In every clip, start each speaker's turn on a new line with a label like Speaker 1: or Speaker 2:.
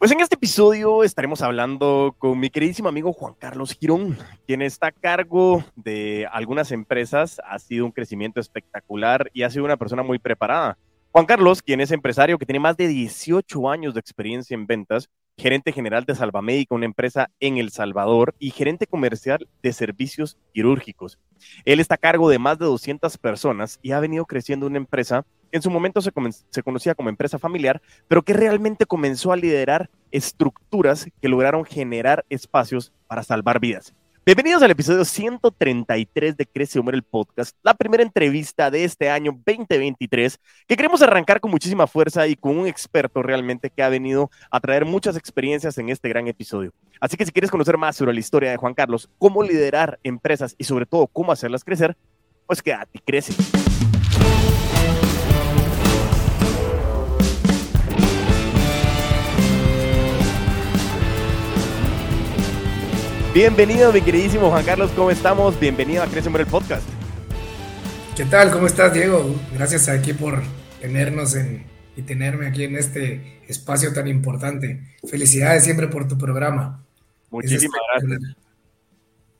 Speaker 1: Pues en este episodio estaremos hablando con mi queridísimo amigo Juan Carlos Girón, quien está a cargo de algunas empresas, ha sido un crecimiento espectacular y ha sido una persona muy preparada. Juan Carlos, quien es empresario que tiene más de 18 años de experiencia en ventas, gerente general de Salvamédica, una empresa en El Salvador, y gerente comercial de servicios quirúrgicos. Él está a cargo de más de 200 personas y ha venido creciendo una empresa en su momento se, se, conocía como empresa familiar, pero que realmente comenzó a liderar estructuras que lograron generar espacios para salvar vidas. Bienvenidos al episodio 133 de Crece Humor el podcast, la primera entrevista de este año 2023, que queremos arrancar con muchísima fuerza y con un experto realmente que ha venido a traer muchas experiencias en este gran episodio. Así que si quieres conocer más sobre la historia de Juan Carlos, cómo liderar empresas y sobre todo cómo hacerlas crecer, pues quédate crece. Bienvenido, mi queridísimo Juan Carlos, ¿cómo estamos? Bienvenido a Crece el Podcast.
Speaker 2: ¿Qué tal? ¿Cómo estás, Diego? Gracias aquí por tenernos en, y tenerme aquí en este espacio tan importante. Felicidades siempre por tu programa.
Speaker 1: Muchísimas gracias.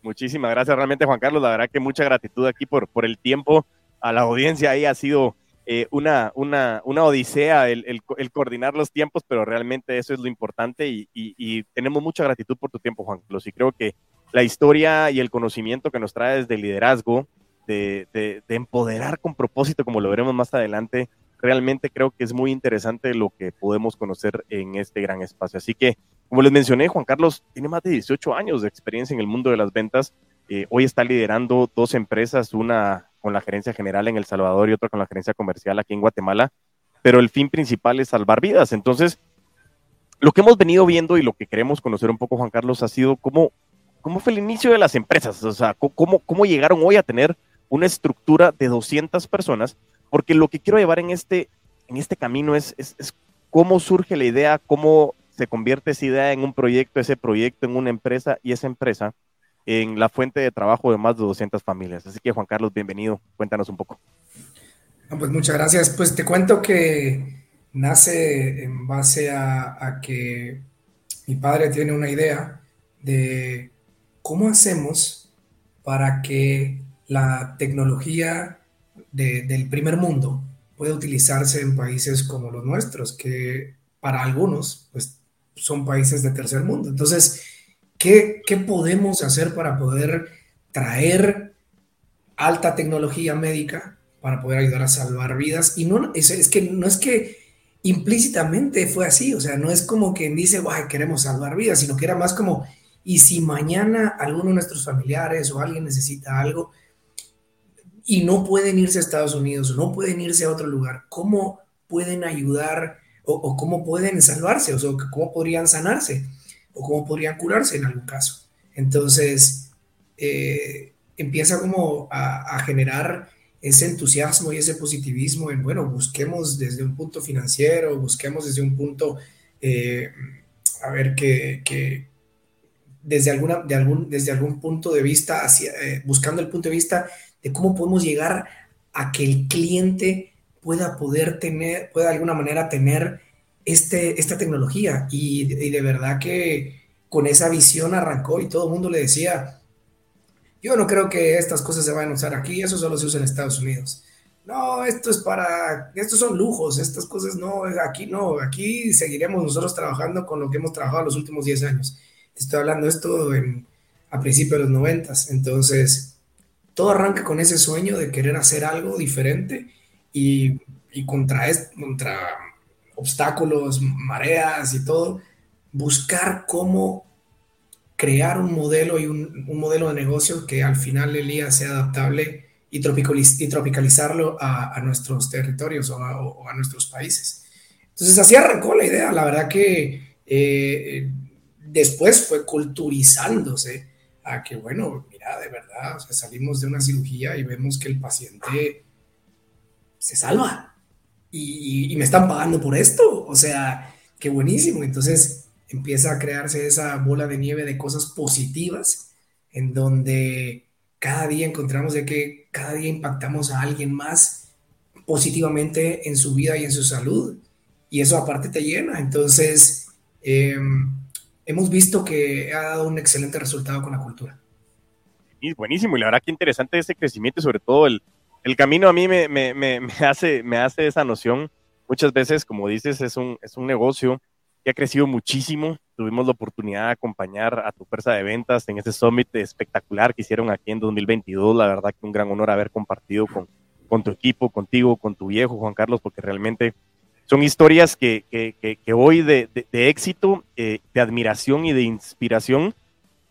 Speaker 1: Muchísimas gracias realmente, Juan Carlos. La verdad que mucha gratitud aquí por, por el tiempo. A la audiencia ahí ha sido eh, una, una, una, odisea el, el, coordinar los tiempos, pero realmente eso es lo importante y, tenemos mucha gratitud por tu tiempo, Juan Carlos. Y creo que la historia y el conocimiento que nos traes de liderazgo, de, de, empoderar con propósito, como lo veremos más adelante, realmente creo que es muy interesante lo que podemos conocer en este gran espacio. Así que, como les mencioné, Juan Carlos tiene más de 18 años de experiencia en el mundo de las ventas. Eh, hoy está liderando dos empresas, una con la gerencia general en El Salvador y otra con la gerencia comercial aquí en Guatemala, pero el fin principal es salvar vidas. Entonces, lo que hemos venido viendo y lo que queremos conocer un poco, Juan Carlos, ha sido cómo, cómo fue el inicio de las empresas, o sea, cómo, cómo llegaron hoy a tener una estructura de 200 personas, porque lo que quiero llevar en este, en este camino es, es, es cómo surge la idea, cómo se convierte esa idea en un proyecto, ese proyecto en una empresa y esa empresa en la fuente de trabajo de más de 200 familias. Así que Juan Carlos, bienvenido, cuéntanos un poco.
Speaker 2: pues muchas gracias. Pues te cuento que nace en base a, que mi padre tiene una idea de cómo hacemos para que la tecnología del primer mundo pueda utilizarse en países como los nuestros, que para algunos pues, son países de tercer mundo. Entonces, ¿Qué, podemos hacer para poder traer alta tecnología médica para poder ayudar a salvar vidas? Y no es, es que no es que implícitamente fue así, o sea, no es como quien dice, Guay, queremos salvar vidas, sino que era más como, y si mañana alguno de nuestros familiares o alguien necesita algo y no pueden irse a Estados Unidos o no pueden irse a otro lugar, ¿cómo pueden ayudar o, o cómo pueden salvarse? O sea, ¿cómo podrían sanarse? O cómo podrían curarse en algún caso. Entonces, eh, empieza como a, generar ese entusiasmo y ese positivismo en, bueno, busquemos desde un punto financiero, busquemos desde un punto, eh, a ver, que, desde, alguna, de algún, desde algún punto de vista, hacia, eh, buscando el punto de vista de cómo podemos llegar a que el cliente pueda poder tener, pueda de alguna manera tener este, esta tecnología. Y, de verdad que con esa visión arrancó y todo el mundo le decía, yo no creo que estas cosas se vayan a usar aquí, eso solo se usa en Estados Unidos. No, esto es para, estos son lujos, estas cosas no, aquí no, aquí seguiremos nosotros trabajando con lo que hemos trabajado los últimos 10 años. Estoy hablando esto en, a principios de los 90, entonces todo arranca con ese sueño de querer hacer algo diferente y, y contra, contra obstáculos, mareas y todo, buscar cómo crear un modelo y un, modelo de negocio que al final el día sea adaptable y, tropicalizarlo a, nuestros territorios o a, nuestros países. Entonces así arrancó la idea, la verdad que eh, después fue culturizándose a que, bueno, mira, de verdad, salimos de una cirugía y vemos que el paciente se salva y, me están pagando por esto. O sea, qué buenísimo. Entonces empieza a crearse esa bola de nieve de cosas positivas en donde cada día encontramos de que cada día impactamos a alguien más positivamente en su vida y en su salud. Y eso aparte te llena. Entonces, em, hemos visto que ha dado un excelente resultado con la cultura.
Speaker 1: Y buenísimo, y la verdad que interesante ese crecimiento, sobre todo el, el camino a mí me, hace, esa noción. Muchas veces, como dices, es un, negocio que ha crecido muchísimo. Tuvimos la oportunidad de acompañar a tu fuerza de ventas en ese summit espectacular que hicieron aquí en 2022. La verdad que un gran honor haber compartido con, tu equipo, contigo, con tu viejo Juan Carlos, porque realmente son historias que, hoy de, de, éxito, eh, de admiración y de inspiración,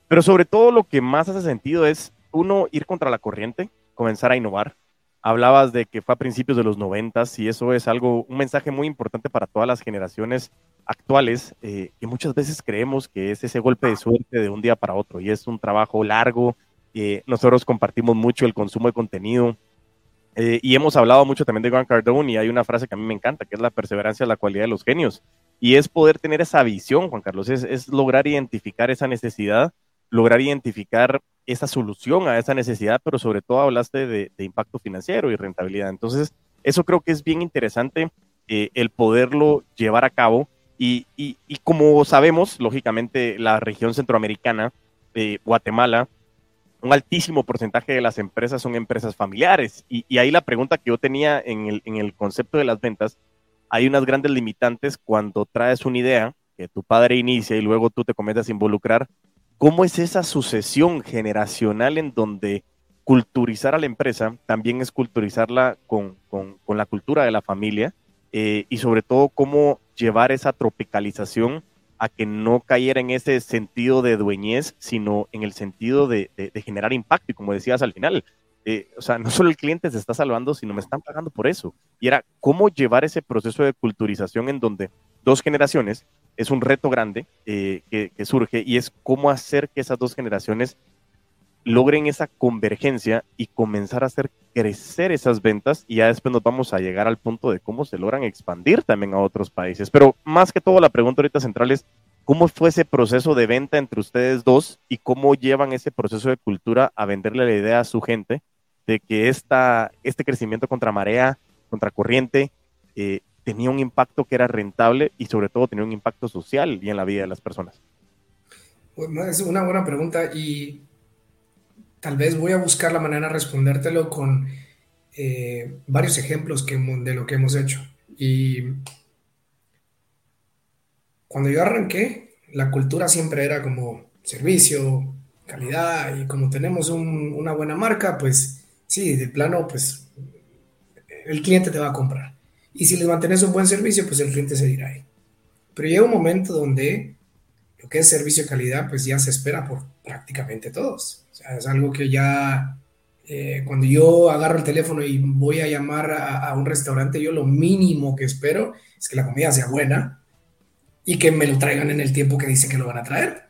Speaker 1: pero sobre todo lo que más hace sentido es, uno, ir contra la corriente, comenzar a innovar. Hablabas de que fue a principios de los noventas y eso es algo, un mensaje muy importante para todas las generaciones actuales, eh, que muchas veces creemos que es ese golpe de suerte de un día para otro y es un trabajo largo. Nosotros compartimos mucho el consumo de contenido, eh, y hemos hablado mucho también de Grant Cardone y hay una frase que a mí me encanta, que es la perseverancia la cualidad de los genios. Y es poder tener esa visión, Juan Carlos, es, lograr identificar esa necesidad, lograr identificar esa solución a esa necesidad, pero sobre todo hablaste de, impacto financiero y rentabilidad. Entonces, eso creo que es bien interesante eh, el poderlo llevar a cabo. Y, como sabemos, lógicamente, la región centroamericana, eh, Guatemala, un altísimo porcentaje de las empresas son empresas familiares. Y, ahí la pregunta que yo tenía en el, en el, concepto de las ventas, hay unas grandes limitantes cuando traes una idea que tu padre inicia y luego tú te comienzas a involucrar. ¿Cómo es esa sucesión generacional en donde culturizar a la empresa también es culturizarla con, con, con la cultura de la familia? Eh, y sobre todo, cómo llevar esa tropicalización a que no cayera en ese sentido de dueñez, sino en el sentido de, generar impacto. Y como decías al final, eh, o sea, no solo el cliente se está salvando, sino me están pagando por eso. Y era cómo llevar ese proceso de culturización en donde dos generaciones es un reto grande eh, que, surge y es cómo hacer que esas dos generaciones logren esa convergencia y comenzar a hacer crecer esas ventas y ya después nos vamos a llegar al punto de cómo se logran expandir también a otros países. Pero más que todo la pregunta ahorita central es, ¿cómo fue ese proceso de venta entre ustedes dos y cómo llevan ese proceso de cultura a venderle la idea a su gente de que esta, este crecimiento contra marea, contra corriente, eh, tenía un impacto que era rentable y sobre todo tenía un impacto social y en la vida de las personas?
Speaker 2: es una buena pregunta y tal vez voy a buscar la manera de respondértelo con eh, varios ejemplos de lo que hemos hecho. Y cuando yo arranqué, la cultura siempre era como servicio, calidad, y como tenemos una buena marca, pues sí, de plano, pues el cliente te va a comprar. Y si les mantienes un buen servicio, pues el cliente se irá ahí. Pero llega un momento donde lo que es servicio de calidad, pues ya se espera por prácticamente todos es algo que ya, eh, cuando yo agarro el teléfono y voy a llamar a, un restaurante, yo lo mínimo que espero es que la comida sea buena y que me lo traigan en el tiempo que dice que lo van a traer.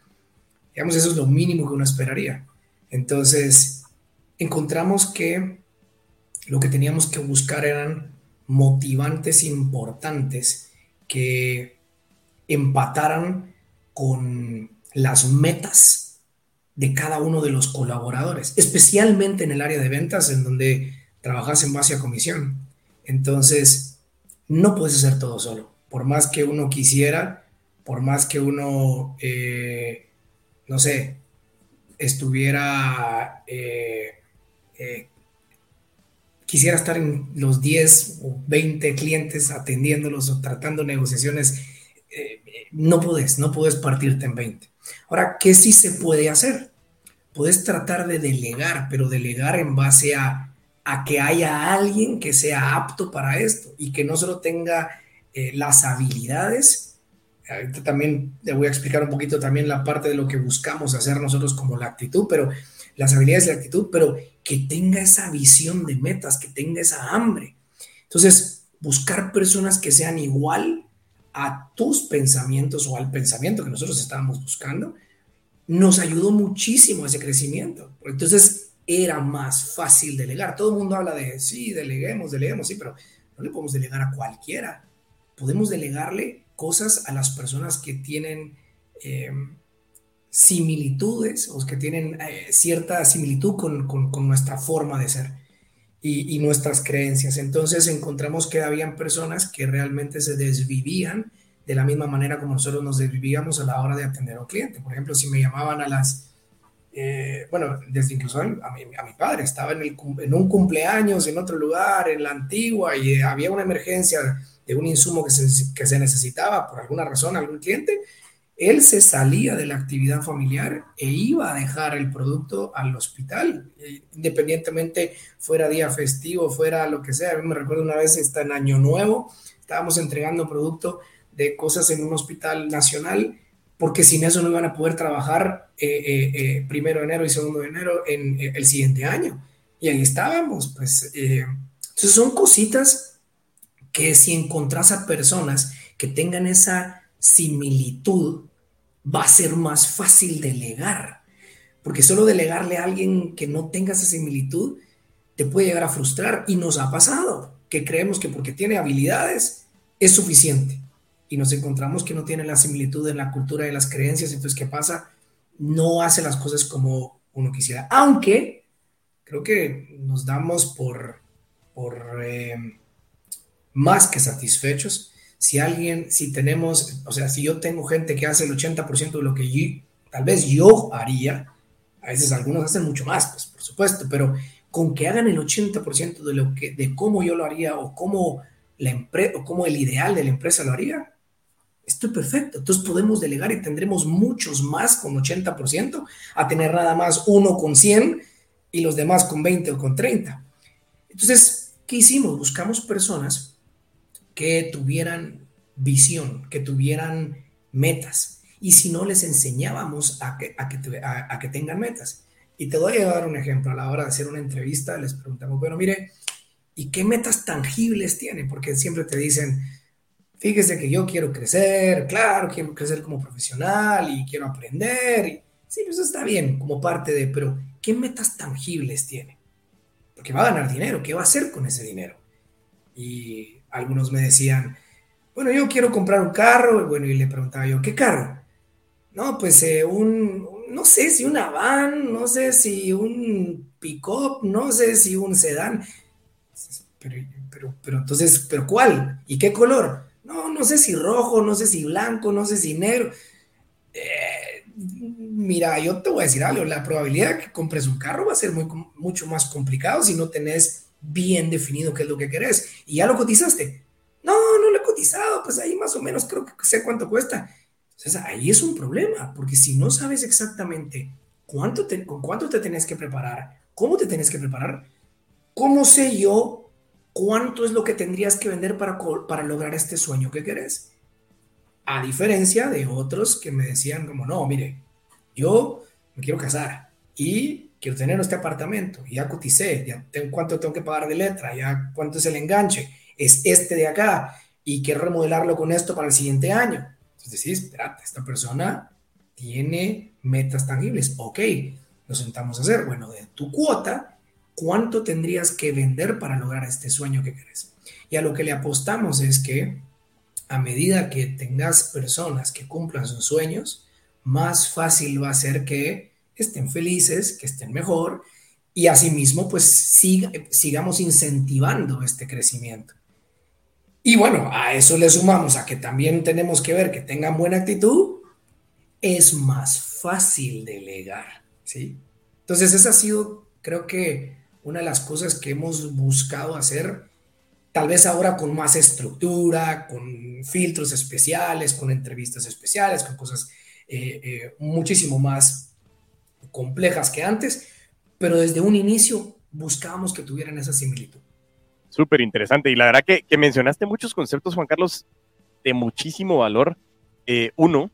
Speaker 2: Digamos, eso es lo mínimo que uno esperaría. Entonces, encontramos que lo que teníamos que buscar eran motivantes importantes que empataran con las metas de cada uno de los colaboradores, especialmente en el área de ventas, en donde trabajas en base a comisión. Entonces, no puedes hacer todo solo. Por más que uno quisiera, por más que uno, eh, no sé, estuviera, eh, eh, quisiera estar en los 10 o 20 clientes atendiéndolos o tratando negociaciones, no puedes, no puedes partirte en 20. Ahora, ¿qué sí se puede hacer? Puedes tratar de delegar, pero delegar en base a, a que haya alguien que sea apto para esto y que no solo tenga eh, las habilidades. Ahorita también te voy a explicar un poquito también la parte de lo que buscamos hacer nosotros como la actitud, pero las habilidades y la actitud, pero que tenga esa visión de metas, que tenga esa hambre. Entonces, buscar personas que sean igual a tus pensamientos o al pensamiento que nosotros estábamos buscando, nos ayudó muchísimo a ese crecimiento. Entonces era más fácil delegar. Todo el mundo habla de, sí, deleguemos, deleguemos, sí, pero no le podemos delegar a cualquiera. Podemos delegarle cosas a las personas que tienen eh, similitudes o que tienen eh, cierta similitud con, con, nuestra forma de ser y, nuestras creencias. Entonces encontramos que habían personas que realmente se desvivían de la misma manera como nosotros nos desvivíamos a la hora de atender a un cliente. Por ejemplo, si me llamaban a las, eh, bueno, desde incluso a mi, a mi padre, estaba en, el, en, un cumpleaños en otro lugar, en la antigua, y había una emergencia de un insumo que se, que se necesitaba por alguna razón, algún cliente, él se salía de la actividad familiar e iba a dejar el producto al hospital, eh, independientemente fuera día festivo, fuera lo que sea. A mí me recuerdo una vez, está en Año Nuevo, estábamos entregando producto de cosas en un hospital nacional, porque sin eso no iban a poder trabajar eh, eh, primero de enero y segundo de enero en el siguiente año. Y ahí estábamos, pues. entonces son cositas que si encontrás a personas que tengan esa similitud, va a ser más fácil delegar. Porque solo delegarle a alguien que no tenga esa similitud te puede llegar a frustrar. Y nos ha pasado que creemos que porque tiene habilidades es suficiente. Y nos encontramos que no tiene la similitud en la cultura de las creencias. Entonces, ¿qué pasa? No hace las cosas como uno quisiera. Aunque creo que nos damos por, por eh, más que satisfechos si alguien, si tenemos, o sea, si yo tengo gente que hace el 80% de lo que yo, tal vez yo haría, a veces algunos hacen mucho más, pues por supuesto, pero con que hagan el 80% de lo que, de cómo yo lo haría o cómo la empresa o cómo el ideal de la empresa lo haría, estoy perfecto. Entonces podemos delegar y tendremos muchos más con 80% a tener nada más uno con 100 y los demás con 20 o con 30. Entonces, ¿qué hicimos? Buscamos personas que tuvieran visión, que tuvieran metas. Y si no, les enseñábamos a que, a que, a, que tengan metas. Y te voy a dar un ejemplo. A la hora de hacer una entrevista, les preguntamos, bueno, mire, ¿y qué metas tangibles tiene? Porque siempre te dicen, fíjese que yo quiero crecer, claro, quiero crecer como profesional y quiero aprender. Sí, eso está bien como parte de, pero ¿qué metas tangibles tiene? Porque va a ganar dinero, ¿qué va a hacer con ese dinero? Y algunos me decían, bueno, yo quiero comprar un carro, y bueno, y le preguntaba yo, ¿qué carro? No, pues eh, un, no sé si una van, no sé si un pick-up, no sé si un sedán. Pero, pero, pero entonces, ¿pero cuál? ¿Y qué color? No, no sé si rojo, no sé si blanco, no sé si negro. Eh, mira, yo te voy a decir algo, la probabilidad de que compres un carro va a ser muy, mucho más complicado si no tenés bien definido qué es lo que querés. ¿Y ya lo cotizaste? No, no lo he cotizado, pues ahí más o menos creo que sé cuánto cuesta. Entonces ahí es un problema, porque si no sabes exactamente cuánto con cuánto te tenés que preparar, cómo te tenés que preparar, ¿cómo sé yo cuánto es lo que tendrías que vender para, para lograr este sueño que querés? A diferencia de otros que me decían como, no, mire, yo me quiero casar y quiero tener este apartamento, ya coticé, ya tengo cuánto tengo que pagar de letra, ya cuánto es el enganche, es este de acá, y quiero remodelarlo con esto para el siguiente año. Entonces decís, espérate, esta persona tiene metas tangibles, ok, nos sentamos a hacer, bueno, de tu cuota, ¿cuánto tendrías que vender para lograr este sueño que querés? Y a lo que le apostamos es que a medida que tengas personas que cumplan sus sueños, más fácil va a ser que estén felices, que estén mejor y asimismo pues sigamos incentivando este crecimiento. Y bueno, a eso le sumamos a que también tenemos que ver que tengan buena actitud, es más fácil delegar, ¿sí? Entonces esa ha sido, creo que, una de las cosas que hemos buscado hacer, tal vez ahora con más estructura, con filtros especiales, con entrevistas especiales, con cosas eh, eh, muchísimo más complejas que antes, pero desde un inicio buscábamos que tuvieran esa similitud.
Speaker 1: Súper interesante. Y la verdad que, mencionaste muchos conceptos, Juan Carlos, de muchísimo valor. Eh, uno,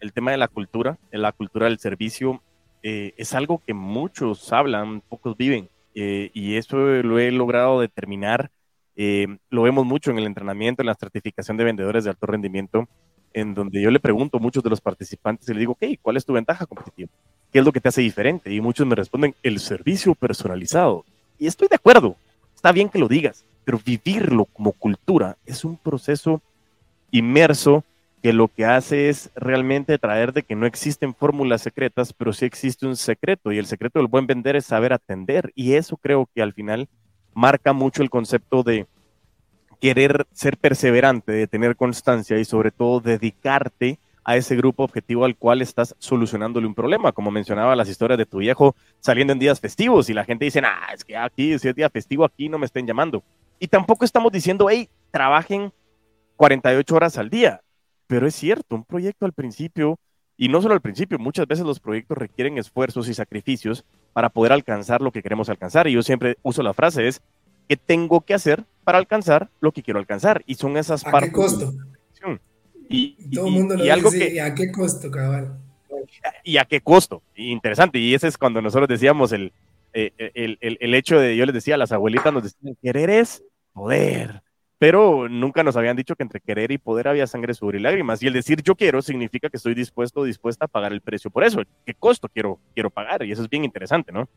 Speaker 1: el tema de la cultura, la cultura del servicio, eh, es algo que muchos hablan, pocos viven. Eh, y eso lo he logrado determinar. lo vemos mucho en el entrenamiento, en la certificación de vendedores de alto rendimiento, en donde yo le pregunto a muchos de los participantes y le digo, ok, ¿cuál es tu ventaja competitiva? ¿Qué es lo que te hace diferente? Y muchos me responden, el servicio personalizado. Y estoy de acuerdo, está bien que lo digas, pero vivirlo como cultura es un proceso inmerso que lo que hace es realmente traer de que no existen fórmulas secretas, pero sí existe un secreto y el secreto del buen vender es saber atender y eso creo que al final marca mucho el concepto de querer ser perseverante, de tener constancia y sobre todo dedicarte a ese grupo objetivo al cual estás solucionándole un problema. Como mencionaba las historias de tu viejo saliendo en días festivos y la gente dice, ah, es que aquí, si es día festivo, aquí no me estén llamando. Y tampoco estamos diciendo, hey, trabajen 48 horas al día. Pero es cierto, un proyecto al principio, y no solo al principio, muchas veces los proyectos requieren esfuerzos y sacrificios para poder alcanzar lo que queremos alcanzar. Y yo siempre uso la frase, es, ¿qué tengo que hacer para alcanzar lo que quiero alcanzar? Y son esas
Speaker 2: partes. ¿A qué costo?
Speaker 1: Y,
Speaker 2: Todo el mundo lo dice, ¿y a qué costo, cabal?
Speaker 1: ¿Y a qué costo? Interesante, y ese es cuando nosotros decíamos el, eh, el, el, el hecho de, yo les decía, a las abuelitas nos decían, querer es poder, pero nunca nos habían dicho que entre querer y poder había sangre, sudor y lágrimas. Y el decir yo quiero significa que estoy dispuesto o dispuesta a pagar el precio por eso. ¿Qué costo quiero, quiero pagar? Y eso es bien interesante, ¿no?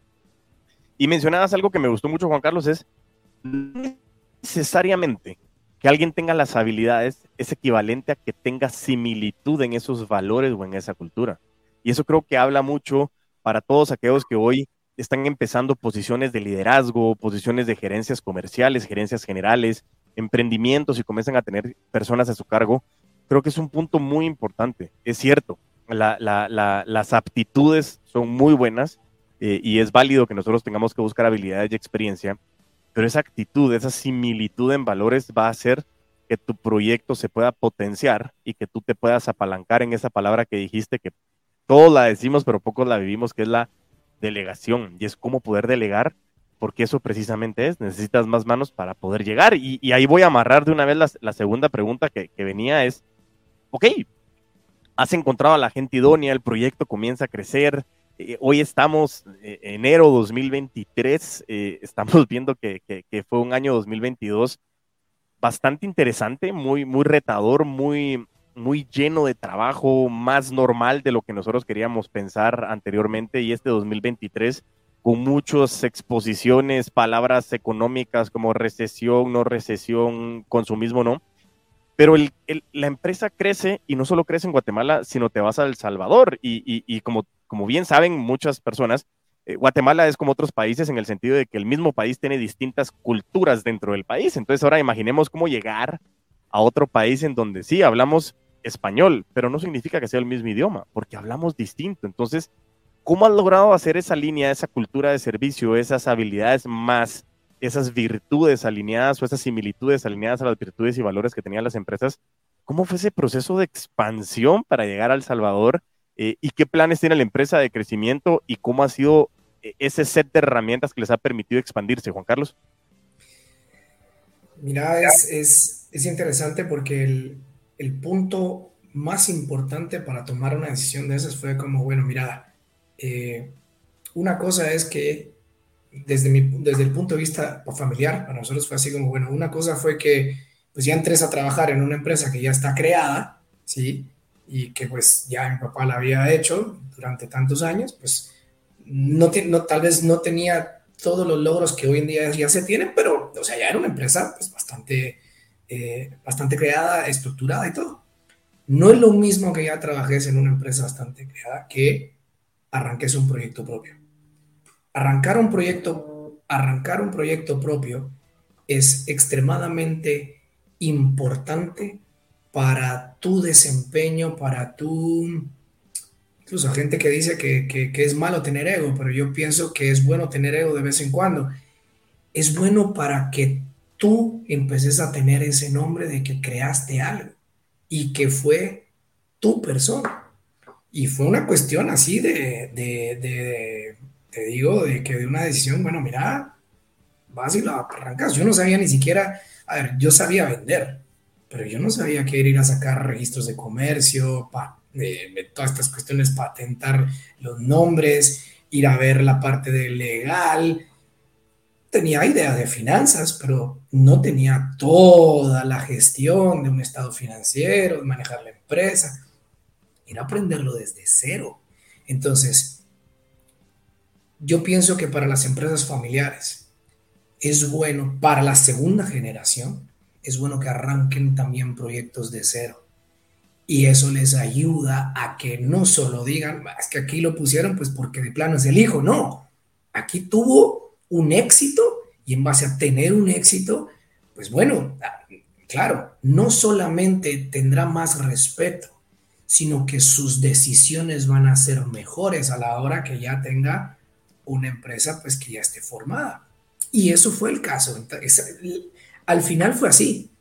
Speaker 1: Y mencionabas algo que me gustó mucho, Juan Carlos, es necesariamente que alguien tenga las habilidades es equivalente a que tenga similitud en esos valores o en esa cultura. Y eso creo que habla mucho para todos aquellos que hoy están empezando posiciones de liderazgo, posiciones de gerencias comerciales, gerencias generales, emprendimientos y comienzan a tener personas a su cargo. Creo que es un punto muy importante. Es cierto, las aptitudes son muy buenas eh, y es válido que nosotros tengamos que buscar habilidades y experiencia, pero esa actitud, esa similitud en valores va a hacer que tu proyecto se pueda potenciar y que tú te puedas apalancar en esa palabra que dijiste, que todos la decimos, pero pocos la vivimos, que es la delegación. Y es cómo poder delegar, porque eso precisamente es, necesitas más manos para poder llegar. Y, ahí voy a amarrar de una vez la, segunda pregunta que, venía, es, ok, has encontrado a la gente idónea, el proyecto comienza a crecer, eh, hoy estamos eh, enero 2023, eh, estamos viendo que, fue un año 2022 bastante interesante, muy, muy retador, muy, muy lleno de trabajo, más normal de lo que nosotros queríamos pensar anteriormente y este 2023 con muchas exposiciones, palabras económicas como recesión, no recesión, consumismo, no. Pero la empresa crece y no solo crece en Guatemala, sino te vas a El Salvador y, y como como bien saben muchas personas, eh, Guatemala es como otros países en el sentido de que el mismo país tiene distintas culturas dentro del país. Entonces ahora imaginemos cómo llegar a otro país en donde sí hablamos español, pero no significa que sea el mismo idioma, porque hablamos distinto. Entonces, ¿cómo has logrado hacer esa línea, esa cultura de servicio, esas habilidades más, esas virtudes alineadas o esas similitudes alineadas a las virtudes y valores que tenían las empresas? ¿Cómo fue ese proceso de expansión para llegar a El Salvador? Eh, y qué planes tiene la empresa de crecimiento y cómo ha sido eh, ese set de herramientas que les ha permitido expandirse, Juan Carlos.
Speaker 2: Mira, es, es, interesante porque el, el, punto más importante para tomar una decisión de esas fue como, bueno, mira, eh, una cosa es que desde, mi, desde el punto de vista familiar, para nosotros fue así como, bueno, una cosa fue que pues ya entres a trabajar en una empresa que ya está creada, ¿sí? Y que pues ya mi papá la había hecho durante tantos años, pues no, no, tal vez no tenía todos los logros que hoy en día ya se tienen, pero o sea, ya era una empresa pues bastante, eh, bastante creada, estructurada y todo. No es lo mismo que ya trabajes en una empresa bastante creada que arranques un proyecto propio. Arrancar un proyecto, arrancar un proyecto propio es extremadamente importante para tu desempeño, para tu... Incluso gente que dice que, que, es malo tener ego, pero yo pienso que es bueno tener ego de vez en cuando. Es bueno para que tú empeces a tener ese nombre de que creaste algo y que fue tu persona. Y fue una cuestión así de, de, de, te digo, de que de una decisión, bueno, mira, vas y lo arrancas. Yo no sabía ni siquiera, a ver, yo sabía vender, pero yo no sabía que ir a sacar registros de comercio, de, todas estas cuestiones, patentar los nombres, ir a ver la parte de legal. Tenía idea de finanzas, pero no tenía toda la gestión de un estado financiero, de manejar la empresa. Era aprenderlo desde cero. Entonces, yo pienso que para las empresas familiares es bueno, para la segunda generación, es bueno que arranquen también proyectos de cero. Y eso les ayuda a que no solo digan, es que aquí lo pusieron pues porque de plano es el hijo, no. Aquí tuvo un éxito y en base a tener un éxito, pues bueno, claro, no solamente tendrá más respeto, sino que sus decisiones van a ser mejores a la hora que ya tenga una empresa pues que ya esté formada. Y eso fue el caso. Al final fue así.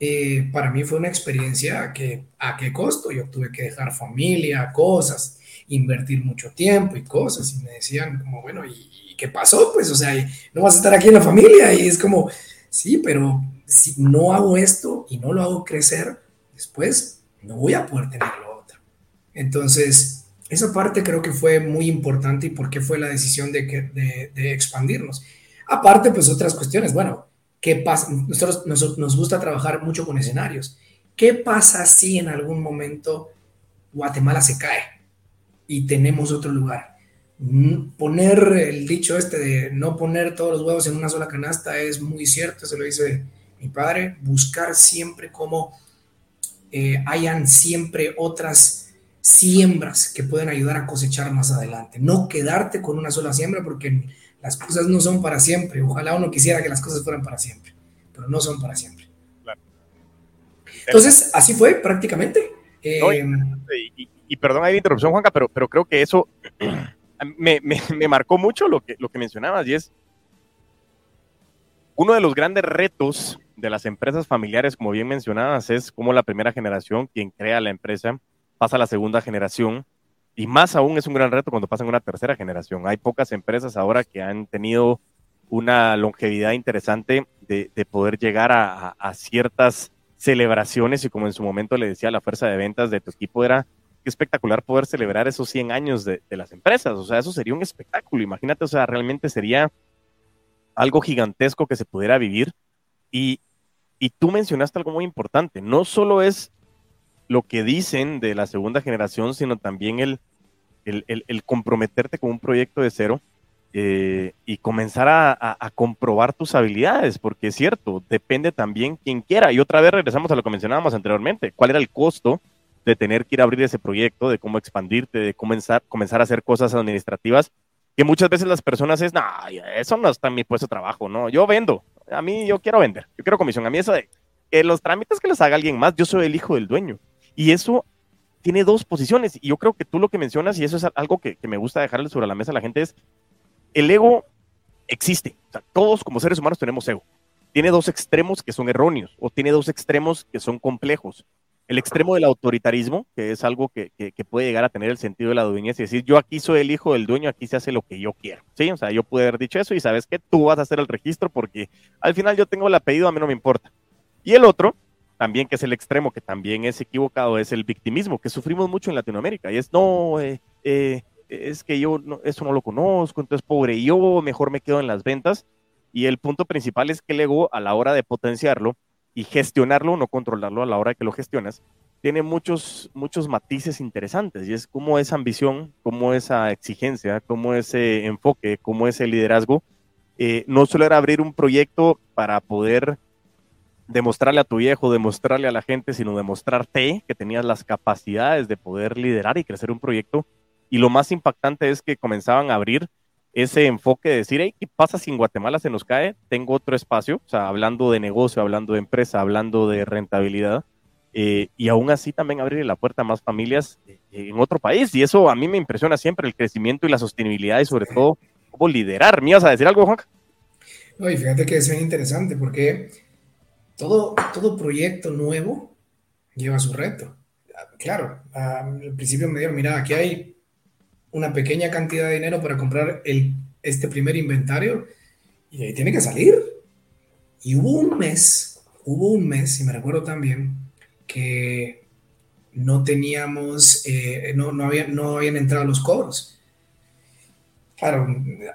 Speaker 2: Eh, para mí fue una experiencia que a qué costo yo tuve que dejar familia, cosas, invertir mucho tiempo y cosas. Y me decían como, bueno, ¿y, qué pasó? Pues, o sea, no vas a estar aquí en la familia. Y es como, sí, pero si no hago esto y no lo hago crecer, después no voy a poder tener lo otro. Entonces, esa parte creo que fue muy importante y por qué fue la decisión de, expandirnos. Aparte, pues otras cuestiones. Bueno, ¿qué pasa? Nos gusta trabajar mucho con escenarios. ¿Qué pasa si en algún momento Guatemala se cae y tenemos otro lugar? Mm, poner el dicho este de no poner todos los huevos en una sola canasta es muy cierto, se lo dice mi padre, buscar siempre cómo eh, hayan siempre otras siembras que pueden ayudar a cosechar más adelante. No quedarte con una sola siembra porque las cosas no son para siempre. Ojalá uno quisiera que las cosas fueran para siempre, pero no son para siempre. Entonces, así fue prácticamente.
Speaker 1: Eh, y, perdón ahí la interrupción, Juanca, pero, pero creo que eso me, me, me, marcó mucho lo que, lo que mencionabas y es uno de los grandes retos de las empresas familiares, como bien mencionabas, es como la primera generación, quien crea la empresa, pasa a la segunda generación y más aún es un gran reto cuando pasa en una tercera generación. Hay pocas empresas ahora que han tenido una longevidad interesante de, poder llegar a, ciertas celebraciones y como en su momento le decía la fuerza de ventas de tu equipo era espectacular poder celebrar esos 100 años de, de las empresas. O sea, eso sería un espectáculo. Imagínate, o sea, realmente sería algo gigantesco que se pudiera vivir. Y, y tú mencionaste algo muy importante. No solo es lo que dicen de la segunda generación, sino también el, el, comprometerte con un proyecto de cero eh, y comenzar a, comprobar tus habilidades, porque es cierto, depende también quien quiera. Y otra vez regresamos a lo que mencionábamos anteriormente, cuál era el costo de tener que ir a abrir ese proyecto, de cómo expandirte, de comenzar, comenzar a hacer cosas administrativas, que muchas veces las personas es, no, eso no está en mi puesto de trabajo, no, yo vendo, a mí yo quiero vender, yo quiero comisión, a mí eso de que los trámites que les haga alguien más, yo soy el hijo del dueño. Y eso tiene dos posiciones. Y yo creo que tú lo que mencionas, y eso es algo que, me gusta dejarle sobre la mesa a la gente, es el ego existe. Todos como seres humanos tenemos ego. Tiene dos extremos que son erróneos o tiene dos extremos que son complejos. El extremo del autoritarismo, que es algo que, puede llegar a tener el sentido de la dueña, es decir, yo aquí soy el hijo del dueño, aquí se hace lo que yo quiero. Sí, o sea, yo puedo haber dicho eso y sabes que tú vas a hacer el registro porque al final yo tengo el apellido, a mí no me importa. Y el otro también que es el extremo, que también es equivocado, es el victimismo, que sufrimos mucho en Latinoamérica. Y es, no, eh, eh, es que yo no, eso no lo conozco, entonces pobre yo, mejor me quedo en las ventas. Y el punto principal es que el ego, a la hora de potenciarlo y gestionarlo, no controlarlo a la hora que lo gestionas, tiene muchos, muchos matices interesantes. Y es como esa ambición, como esa exigencia, como ese enfoque, como ese liderazgo, eh, no solo era abrir un proyecto para poder demostrarle a tu viejo, demostrarle a la gente, sino demostrarte que tenías las capacidades de poder liderar y crecer un proyecto. Y lo más impactante es que comenzaban a abrir ese enfoque de decir, hey, ¿qué pasa si en Guatemala se nos cae? Tengo otro espacio, o sea, hablando de negocio, hablando de empresa, hablando de rentabilidad. Eh, y aún así también abrir la puerta a más familias eh, en otro país. Y eso a mí me impresiona siempre, el crecimiento y la sostenibilidad y sobre todo cómo liderar. ¿Me ibas a decir algo, Juan?
Speaker 2: No, y fíjate que es bien interesante porque todo, todo proyecto nuevo lleva su reto. Claro, al principio me dijeron, mira, aquí hay una pequeña cantidad de dinero para comprar el, este primer inventario y ahí tiene que salir. Y hubo un mes, hubo un mes, y me recuerdo también, que no teníamos, eh, no, no, había, no habían entrado los cobros. Claro,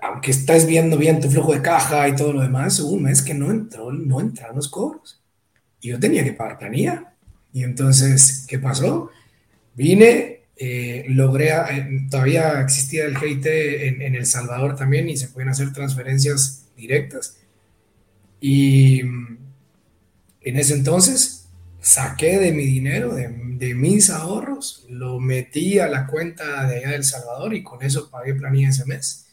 Speaker 2: aunque estés viendo bien tu flujo de caja y todo lo demás, hubo un mes que no entró, no entraron los cobros. Y yo tenía que pagar planilla. Y entonces, ¿qué pasó? Vine, eh, logré, eh, todavía existía el GIT en, en, El Salvador también y se pueden hacer transferencias directas. Y mm, en ese entonces saqué de mi dinero, de, de mis ahorros, lo metí a la cuenta de allá de El Salvador y con eso pagué planilla ese mes.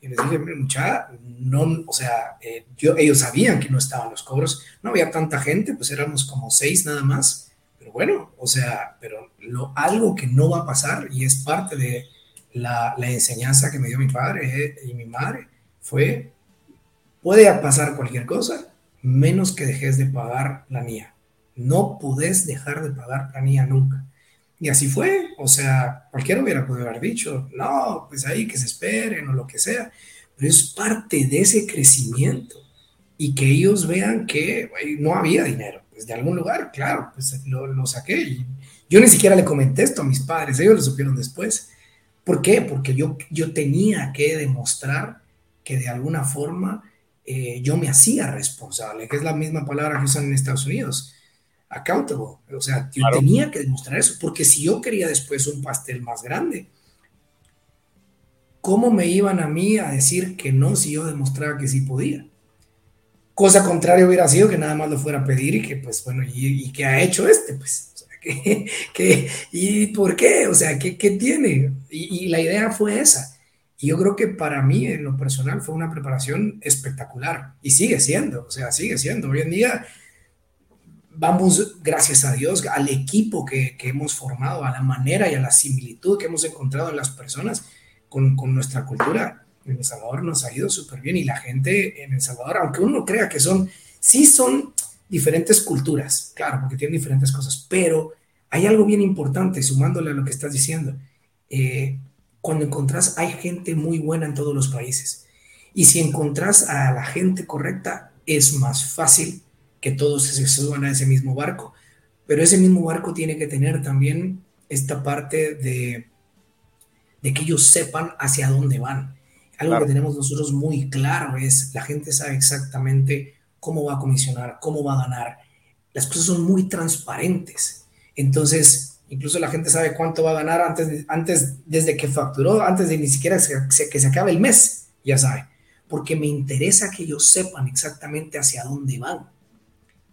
Speaker 2: Y les dije, mucha, no, o sea, eh, yo, ellos sabían que no estaban los cobros, no había tanta gente, pues éramos como seis nada más, pero bueno, o sea, pero lo, algo que no va a pasar y es parte de la, la enseñanza que me dio mi padre eh, y mi madre fue, puede pasar cualquier cosa, menos que dejes de pagar la NIA. No podés dejar de pagar la NIA nunca. Y así fue, o sea, cualquiera hubiera podido haber dicho, no, pues ahí que se esperen o lo que sea, pero es parte de ese crecimiento y que ellos vean que no había dinero, pues de algún lugar, claro, pues lo, lo saqué. Yo ni siquiera le comenté esto a mis padres, ellos lo supieron después. ¿Por qué? Porque yo, yo tenía que demostrar que de alguna forma eh, yo me hacía responsable, que es la misma palabra que usan en Estados Unidos accountable. O sea, yo tenía que demostrar eso, porque si yo quería después un pastel más grande, ¿cómo me iban a mí a decir que no si yo demostraba que sí podía? Cosa contraria hubiera sido que nada más lo fuera a pedir y que, pues, bueno, ¿y, qué ha hecho este? Pues, o sea, ¿qué, y por qué? O sea, ¿qué, qué tiene? Y, y la idea fue esa. Y yo creo que para mí, en lo personal, fue una preparación espectacular. Y sigue siendo, o sea, sigue siendo. Hoy en día, vamos, gracias a Dios, al equipo que, que, hemos formado, a la manera y a la similitud que hemos encontrado en las personas con, con nuestra cultura. En El Salvador nos ha ido súper bien y la gente en El Salvador, aunque uno crea que son, sí son diferentes culturas, claro, porque tienen diferentes cosas, pero hay algo bien importante, sumándole a lo que estás diciendo. Eh, cuando encontrás, hay gente muy buena en todos los países. Y si encontrás a la gente correcta, es más fácil que todos se suban a ese mismo barco. Pero ese mismo barco tiene que tener también esta parte de, de que ellos sepan hacia dónde van. Algo que tenemos nosotros muy claro es, la gente sabe exactamente cómo va a comisionar, cómo va a ganar. Las cosas son muy transparentes. Entonces, incluso la gente sabe cuánto va a ganar antes, antes desde que facturó, antes de ni siquiera que se acabe el mes, ya sabe. Porque me interesa que ellos sepan exactamente hacia dónde van.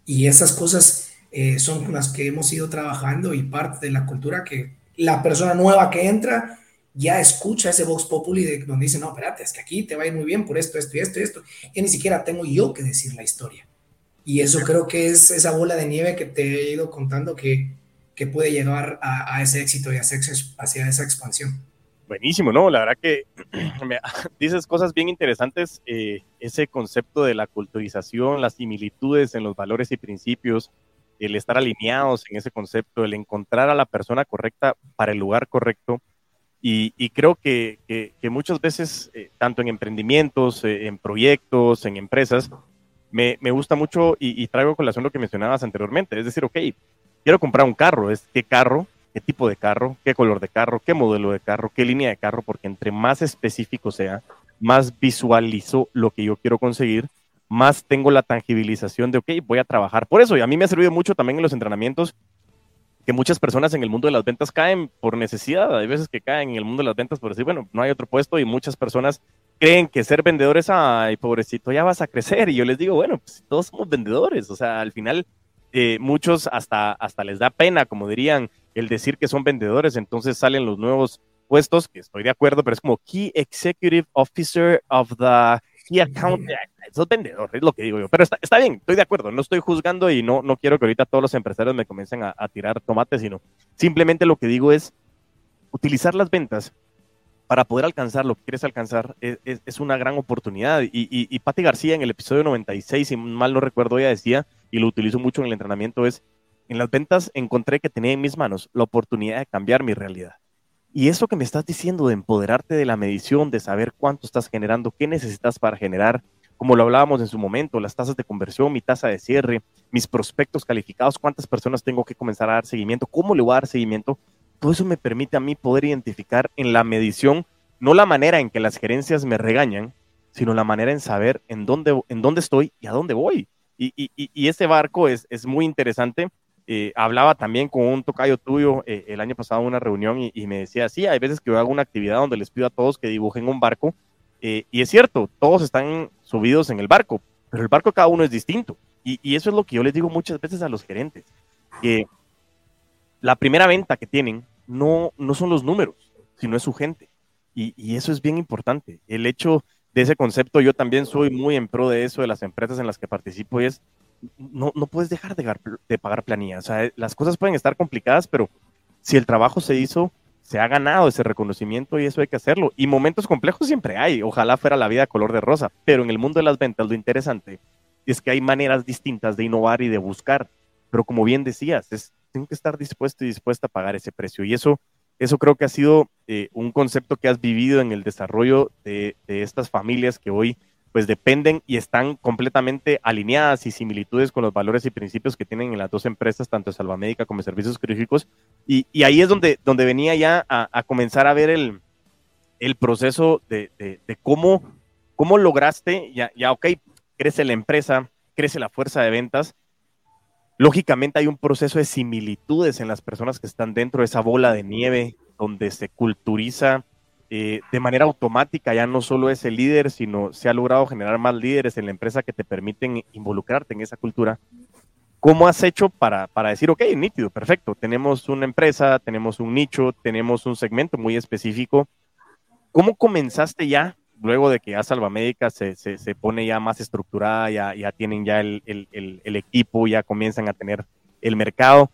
Speaker 2: Y esas cosas eh, son las que hemos ido trabajando y parte de la cultura que la persona nueva que entra ya escucha ese Vox Populi de donde dice, no, espérate, es que aquí te va a ir muy bien por esto, esto y esto y esto. Y ni siquiera tengo yo que decir la historia. Y eso creo que es esa bola de nieve que te he ido contando que, que puede llegar a, a ese éxito y hacia esa expansión.
Speaker 1: Buenísimo, ¿no? La verdad que me, dices cosas bien interesantes. Eh, ese concepto de la culturización, las similitudes en los valores y principios, el estar alineados en ese concepto, el encontrar a la persona correcta para el lugar correcto. Y, y creo que, que, que, muchas veces, eh, tanto en emprendimientos, eh, en proyectos, en empresas, me, me gusta mucho y, y traigo colación lo que mencionabas anteriormente. Es decir, ok, quiero comprar un carro, es qué carro qué tipo de carro, qué color de carro, qué modelo de carro, qué línea de carro, porque entre más específico sea, más visualizo lo que yo quiero conseguir, más tengo la tangibilización de, ok, voy a trabajar por eso. Y a mí me ha servido mucho también en los entrenamientos que muchas personas en el mundo de las ventas caen por necesidad. Hay veces que caen en el mundo de las ventas por decir, bueno, no hay otro puesto y muchas personas creen que ser vendedores, ay, pobrecito, ya vas a crecer. Y yo les digo, bueno, pues todos somos vendedores. O sea, al final eh, muchos hasta, hasta les da pena, como dirían, el decir que son vendedores, entonces salen los nuevos puestos, que estoy de acuerdo, pero es como Key Executive Officer of the Key Account. Sos vendedor, es lo que digo yo. Pero está, está, bien, estoy de acuerdo, no estoy juzgando y no, no quiero que ahorita todos los empresarios me comiencen a, a tirar tomates, sino simplemente lo que digo es utilizar las ventas para poder alcanzar lo que quieres alcanzar es, es, es una gran oportunidad. Y, y, y Pati García en el episodio 96, si mal no recuerdo, ella decía, y lo utilizo mucho en el entrenamiento, es en las ventas encontré que tenía en mis manos la oportunidad de cambiar mi realidad. Y eso que me estás diciendo de empoderarte de la medición, de saber cuánto estás generando, qué necesitas para generar, como lo hablábamos en su momento, las tasas de conversión, mi tasa de cierre, mis prospectos calificados, cuántas personas tengo que comenzar a dar seguimiento, cómo le voy a dar seguimiento, todo eso me permite a mí poder identificar en la medición, no la manera en que las gerencias me regañan, sino la manera en saber en dónde, en dónde estoy y a dónde voy. Y, y, y ese barco es, es muy interesante eh, hablaba también con un tocayo tuyo eh, el año pasado en una reunión y, y, me decía, sí, hay veces que yo hago una actividad donde les pido a todos que dibujen un barco eh, y es cierto, todos están subidos en el barco, pero el barco cada uno es distinto. Y, y, eso es lo que yo les digo muchas veces a los gerentes, que la primera venta que tienen no, no son los números, sino es su gente. Y, y eso es bien importante. El hecho de ese concepto. Yo también soy muy en pro de eso, de las empresas en las que participo, y es, no, no puedes dejar de, pagar planilla. O sea, las cosas pueden estar complicadas, pero si el trabajo se hizo, se ha ganado ese reconocimiento y eso hay que hacerlo. Y momentos complejos siempre hay. Ojalá fuera la vida color de rosa, pero en el mundo de las ventas lo interesante es que hay maneras distintas de innovar y de buscar. Pero como bien decías, es, tengo que estar dispuesto y dispuesta a pagar ese precio. Y eso eso creo que ha sido eh, un concepto que has vivido en el desarrollo de, estas familias que hoy pues dependen y están completamente alineadas y similitudes con los valores y principios que tienen en las dos empresas, tanto Salvamédica como Servicios Quirúrgicos. Y, y, ahí es donde, donde venía ya a, comenzar a ver el, el proceso de, de, cómo, cómo lograste, ya, ya, ok, crece la empresa, crece la fuerza de ventas, Lógicamente hay un proceso de similitudes en las personas que están dentro de esa bola de nieve, donde se culturiza eh, de manera automática, ya no solo es el líder, sino se ha logrado generar más líderes en la empresa que te permiten involucrarte en esa cultura. ¿Cómo has hecho para, para decir, ok, nítido, perfecto, tenemos una empresa, tenemos un nicho, tenemos un segmento muy específico? ¿Cómo comenzaste ya luego de que ya Salvamédica se, se, se pone ya más estructurada, ya, ya tienen ya el, el, el, equipo, ya comienzan a tener el mercado.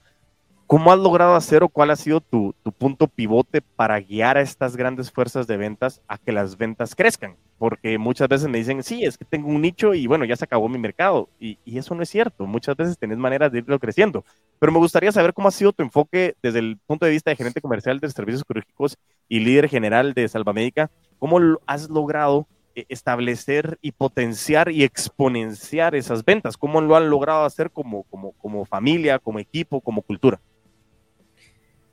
Speaker 1: ¿Cómo has logrado hacer o cuál ha sido tu, tu, punto pivote para guiar a estas grandes fuerzas de ventas a que las ventas crezcan? Porque muchas veces me dicen, sí, es que tengo un nicho y bueno, ya se acabó mi mercado. Y, y eso no es cierto. Muchas veces tenés maneras de irlo creciendo. Pero me gustaría saber cómo ha sido tu enfoque desde el punto de vista de gerente comercial de servicios quirúrgicos y líder general de Salvamédica ¿Cómo has logrado eh, establecer y potenciar y exponenciar esas ventas? ¿Cómo lo han logrado hacer como, como, como familia, como equipo, como cultura?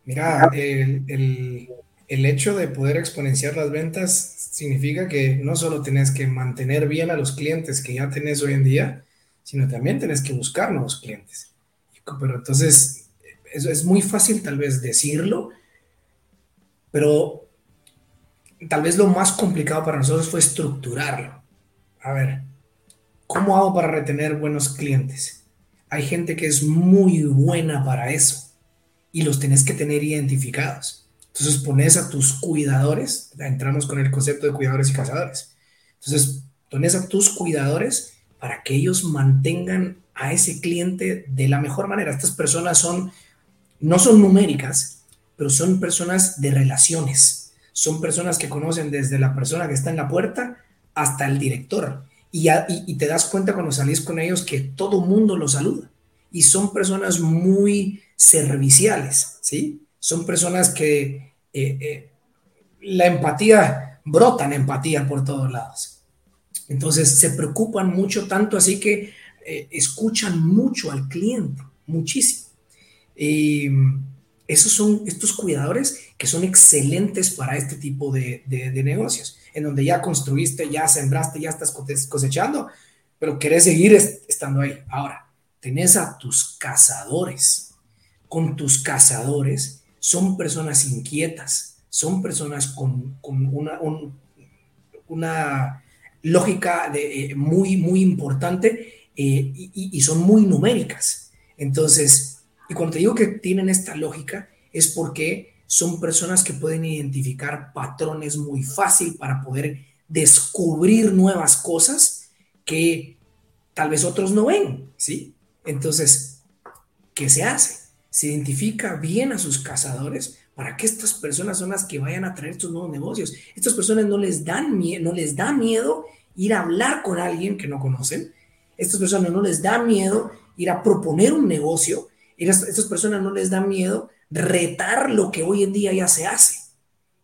Speaker 2: Mira, el, el, el, hecho de poder exponenciar las ventas significa que no solo tenés que mantener bien a los clientes que ya tenés hoy en día, sino también tenés que buscar nuevos clientes. Pero entonces, eso es muy fácil tal vez decirlo, pero tal vez lo más complicado para nosotros fue estructurarlo. A ver, ¿cómo hago para retener buenos clientes? Hay gente que es muy buena para eso y los tenés que tener identificados. Entonces pones a tus cuidadores, entramos con el concepto de cuidadores y cazadores. Entonces pones a tus cuidadores para que ellos mantengan a ese cliente de la mejor manera. Estas personas son, no son numéricas, pero son personas de relaciones son personas que conocen desde la persona que está en la puerta hasta el director. Y, y, te das cuenta cuando salís con ellos que todo mundo los saluda. Y son personas muy serviciales, ¿sí? Son personas que eh, eh, la empatía, brotan empatía por todos lados. Entonces se preocupan mucho, tanto así que eh, escuchan mucho al cliente, muchísimo. Y esos son estos cuidadores que son excelentes para este tipo de, negocios, en donde ya construiste, ya sembraste, ya estás cosechando, pero querés seguir estando ahí. Ahora, tenés a tus cazadores. Con tus cazadores son personas inquietas, son personas con, una, lógica eh, muy, muy importante eh, y son muy numéricas. Entonces, y cuando te digo que tienen esta lógica, es porque son personas que pueden identificar patrones muy fácil para poder descubrir nuevas cosas que tal vez otros no ven, ¿sí? Entonces, ¿qué se hace? Se identifica bien a sus cazadores para que estas personas son las que vayan a traer estos nuevos negocios. Estas personas no les dan no les da miedo ir a hablar con alguien que no conocen. Estas personas no les da miedo ir a proponer un negocio estas personas no les da miedo retar lo que hoy en día ya se hace.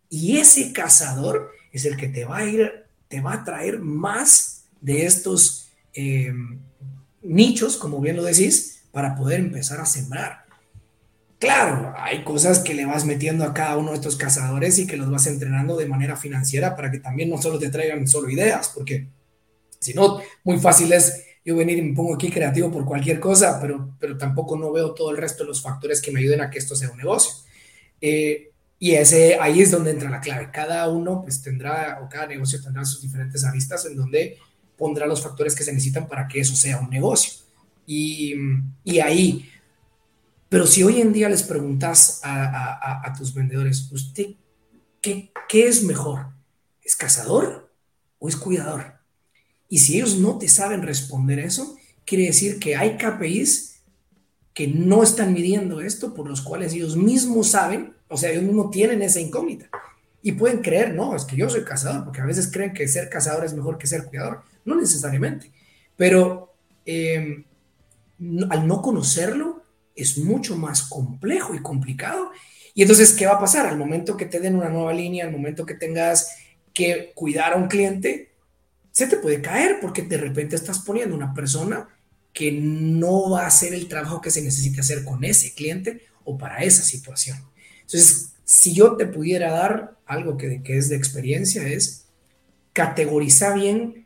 Speaker 2: Y ese cazador es el que te va a ir, te va a traer más de estos eh, nichos, como bien lo decís, para poder empezar a sembrar. Claro, hay cosas que le vas metiendo a cada uno de estos cazadores y que los vas entrenando de manera financiera para que también no solo te traigan solo ideas, porque si no, muy fácil es yo venir y me pongo aquí creativo por cualquier cosa, pero, pero tampoco no veo todo el resto de los factores que me ayuden a que esto sea un negocio. Eh, y ese, ahí es donde entra la clave. Cada uno pues tendrá, o cada negocio tendrá sus diferentes aristas en donde pondrá los factores que se necesitan para que eso sea un negocio. Y, y ahí, pero si hoy en día les preguntas a, tus vendedores, ¿usted qué, qué es mejor? ¿Es cazador o es cuidador? Y si ellos no te saben responder eso, quiere decir que hay KPIs que no están midiendo esto, por los cuales ellos mismos saben, o sea, ellos mismos tienen esa incógnita. Y pueden creer, no, es que yo soy cazador, porque a veces creen que ser cazador es mejor que ser cuidador. No necesariamente. Pero eh, al no conocerlo, es mucho más complejo y complicado. Y entonces, ¿qué va a pasar? Al momento que te den una nueva línea, al momento que tengas que cuidar a un cliente, se te puede caer porque de repente estás poniendo una persona que no va a hacer el trabajo que se necesita hacer con ese cliente o para esa situación. Entonces, si yo te pudiera dar algo que, que es de experiencia, es categorizar bien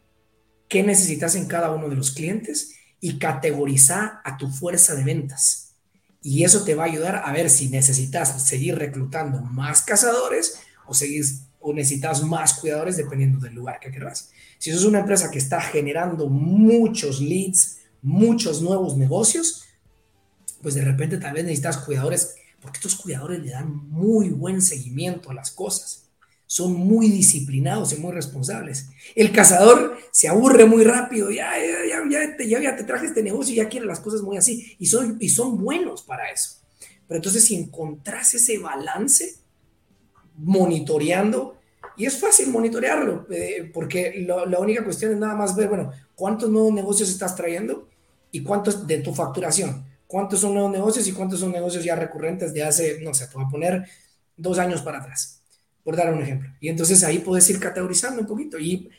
Speaker 2: qué necesitas en cada uno de los clientes y categorizar a tu fuerza de ventas. Y eso te va a ayudar a ver si necesitas seguir reclutando más cazadores o, seguir, o necesitas más cuidadores dependiendo del lugar que quieras. Si eso es una empresa que está generando muchos leads, muchos nuevos negocios, pues de repente tal vez necesitas cuidadores, porque estos cuidadores le dan muy buen seguimiento a las cosas. Son muy disciplinados y muy responsables. El cazador se aburre muy rápido, ya, ya, ya, te, ya, te traje este negocio y ya quiere las cosas muy así. Y son, y son buenos para eso. Pero entonces si encontrás ese balance, monitoreando y es fácil monitorearlo, eh, porque la única cuestión es nada más ver, bueno, cuántos nuevos negocios estás trayendo y cuántos de tu facturación. ¿Cuántos son nuevos negocios y cuántos son negocios ya recurrentes de hace, no sé, te voy a poner dos años para atrás, por dar un ejemplo. Y entonces ahí puedes ir categorizando un poquito. Y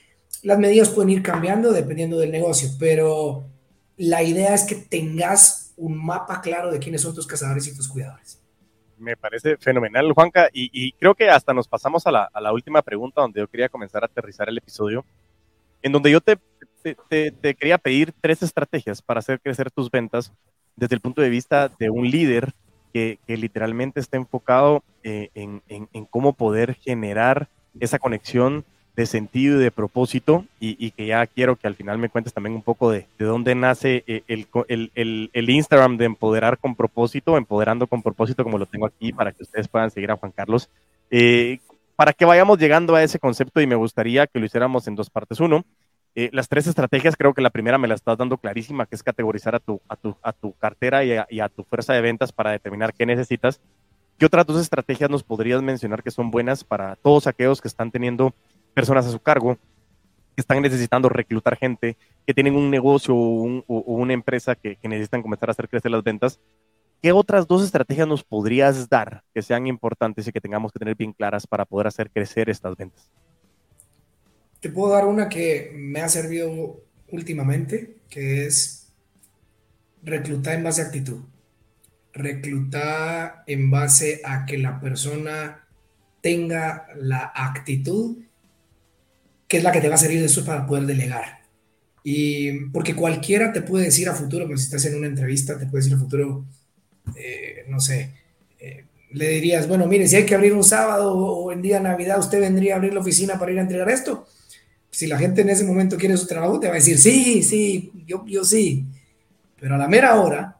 Speaker 2: las medidas pueden ir cambiando dependiendo del negocio, pero la idea es que tengas un mapa claro de quiénes son tus cazadores y tus cuidadores.
Speaker 1: Me parece fenomenal, Juanca, y, creo que hasta nos pasamos a la, última pregunta donde yo quería comenzar a aterrizar el episodio, en donde yo te, te, quería pedir tres estrategias para hacer crecer tus ventas desde el punto de vista de un líder que, literalmente está enfocado eh, en, en, cómo poder generar esa conexión de sentido y de propósito y, que ya quiero que al final me cuentes también un poco de, de dónde nace eh, el, el, el, Instagram de empoderar con propósito, empoderando con propósito como lo tengo aquí para que ustedes puedan seguir a Juan Carlos. Eh, para que vayamos llegando a ese concepto y me gustaría que lo hiciéramos en dos partes. Uno, eh, las tres estrategias, creo que la primera me la estás dando clarísima, que es categorizar a tu, a tu, a tu cartera y a, y a tu fuerza de ventas para determinar qué necesitas. ¿Qué otras dos estrategias nos podrías mencionar que son buenas para todos aquellos que están teniendo personas a su cargo, que están necesitando reclutar gente, que tienen un negocio o, una empresa que, necesitan comenzar a hacer crecer las ventas. ¿Qué otras dos estrategias nos podrías dar que sean importantes y que tengamos que tener bien claras para poder hacer crecer estas ventas?
Speaker 2: Te puedo dar una que me ha servido últimamente, que es reclutar en base a actitud. Reclutar en base a que la persona tenga la actitud que es la que te va a servir después para poder delegar. Y porque cualquiera te puede decir a futuro, pues si estás en una entrevista, te puede decir a futuro, eh, no sé, eh, le dirías, bueno, mire, si hay que abrir un sábado o en día de Navidad, usted vendría a abrir la oficina para ir a entregar esto. Si la gente en ese momento quiere su trabajo, te va a decir, sí, sí, yo, yo sí. Pero a la mera hora,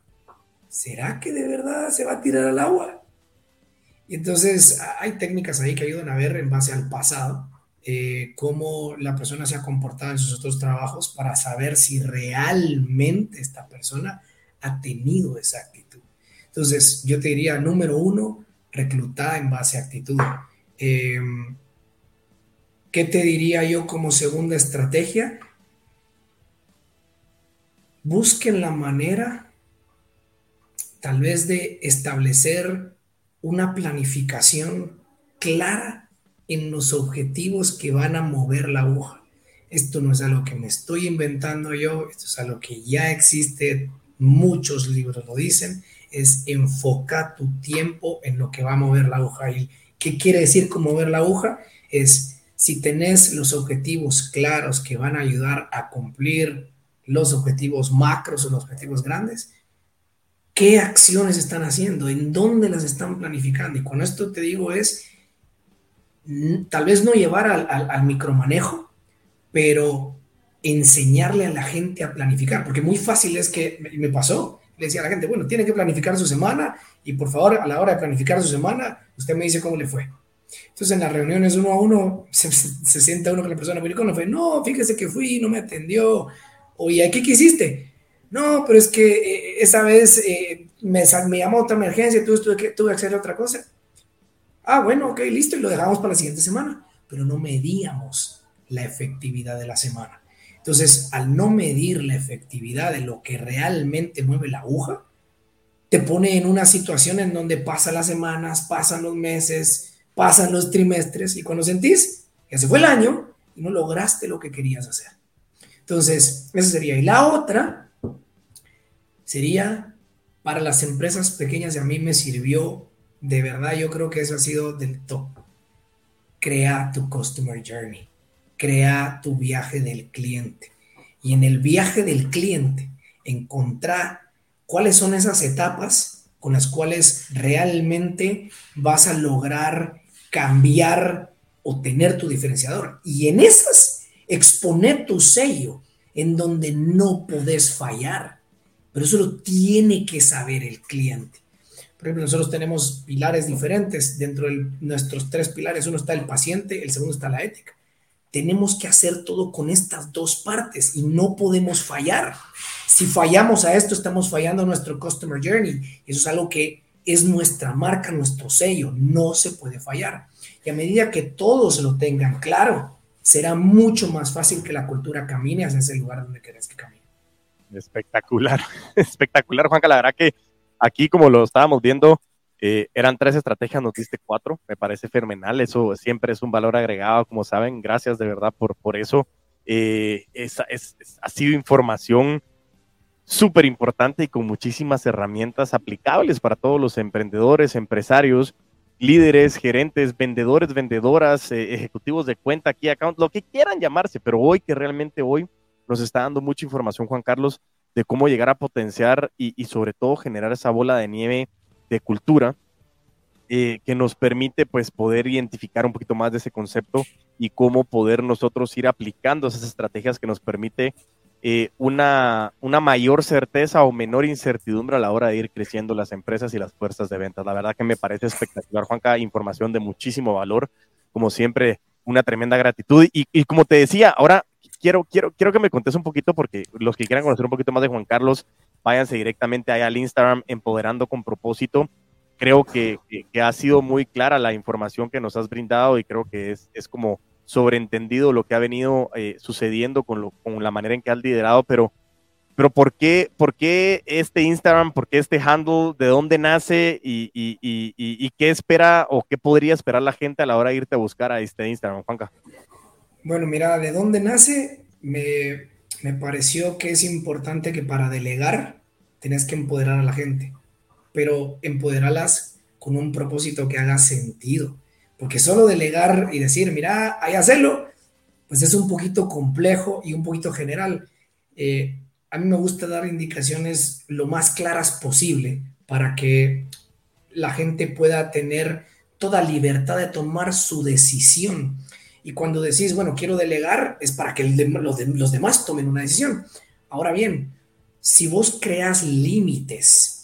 Speaker 2: ¿será que de verdad se va a tirar al agua? Y entonces hay técnicas ahí que ayudan a ver en base al pasado eh, cómo la persona se ha comportado en sus otros trabajos para saber si realmente esta persona ha tenido esa actitud. Entonces, yo te diría, número uno, reclutada en base a actitud. Em, ¿Qué te diría yo como segunda estrategia? Busquen la manera tal vez de establecer una planificación clara en los objetivos que van a mover la aguja. Esto no es algo que me estoy inventando yo, esto es algo que ya existe, muchos libros lo dicen, es enfocar tu tiempo en lo que va a mover la aguja. ¿Y qué quiere decir con mover la aguja? Es si tenés los objetivos claros que van a ayudar a cumplir los objetivos macros o los objetivos grandes, ¿qué acciones están haciendo? ¿En dónde las están planificando? Y con esto te digo es tal vez no llevar al, micromanejo, pero enseñarle a la gente a planificar, porque muy fácil es que me pasó, le decía a la gente, bueno, tiene que planificar su semana y por favor a la hora de planificar su semana, usted me dice cómo le fue. Entonces en las reuniones uno a uno se, sienta uno con la persona, no, no, fíjese que fui, no me atendió, oye, ¿qué quisiste? No, pero es que eh, esa vez eh, me, me, llamó otra emergencia, tuve, tuve, que, tuve que hacer otra cosa. Ah, bueno, ok, listo, y lo dejamos para la siguiente semana, pero no medíamos la efectividad de la semana. Entonces, al no medir la efectividad de lo que realmente mueve la aguja, te pone en una situación en donde pasan las semanas, pasan los meses, pasan los trimestres y cuando sentís que se fue el año y no lograste lo que querías hacer. Entonces, esa sería. Y la otra sería para las empresas pequeñas y a mí me sirvió, de verdad yo creo que eso ha sido del top. Crea tu customer journey, crea tu viaje del cliente. Y en el viaje del cliente, encontrar cuáles son esas etapas con las cuales realmente vas a lograr cambiar o tener tu diferenciador. Y en esas, exponer tu sello en donde no podés fallar. Pero eso lo tiene que saber el cliente. Por ejemplo, nosotros tenemos pilares diferentes dentro de nuestros tres pilares. Uno está el paciente, el segundo está la ética. Tenemos que hacer todo con estas dos partes y no podemos fallar. Si fallamos a esto, estamos fallando a nuestro Customer Journey. Eso es algo que es nuestra marca, nuestro sello. No se puede fallar. Y a medida que todos lo tengan claro, será mucho más fácil que la cultura camine hacia ese lugar donde querés que camine.
Speaker 1: Espectacular, espectacular, Juanca. La que aquí, como lo estábamos viendo, eh, eran tres estrategias, nos diste cuatro. Me parece fenomenal. Eso siempre es un valor agregado, como saben. Gracias de verdad por, por eso. Eh, ha sido información súper importante y con muchísimas herramientas aplicables para todos los emprendedores, empresarios, líderes, gerentes, vendedores, vendedoras, eh, ejecutivos de cuenta, key account, lo que quieran llamarse, pero hoy que realmente hoy nos está dando mucha información, Juan Carlos, de cómo llegar a potenciar y, sobre todo generar esa bola de nieve de cultura eh, que nos permite pues poder identificar un poquito más de ese concepto y cómo poder nosotros ir aplicando esas estrategias que nos permite eh, una, una mayor certeza o menor incertidumbre a la hora de ir creciendo las empresas y las fuerzas de ventas. La verdad que me parece espectacular, Juanca, información de muchísimo valor, como siempre, una tremenda gratitud. Y, y como te decía, ahora quiero, quiero, quiero que me contes un poquito, porque los que quieran conocer un poquito más de Juan Carlos, váyanse directamente ahí al Instagram, Empoderando con propósito. Creo que, que, ha sido muy clara la información que nos has brindado y creo que es, es como sobreentendido lo que ha venido eh, sucediendo con, la manera en que has liderado, pero, pero ¿por, qué, ¿por qué este Instagram, por qué este handle, de dónde nace y, y, qué espera o qué podría esperar la gente a la hora de irte a buscar a este Instagram, Juanca?
Speaker 2: Bueno, mira, de dónde nace, me, me pareció que es importante que para delegar tenés que empoderar a la gente, pero empoderarlas con un propósito que haga sentido porque solo delegar y decir, mira, hay hacerlo, pues es un poquito complejo y un poquito general. Eh, a mí me gusta dar indicaciones lo más claras posible para que la gente pueda tener toda libertad de tomar su decisión. Y cuando decís, bueno, quiero delegar, es para que los, los demás tomen una decisión. Ahora bien, si vos creas límites,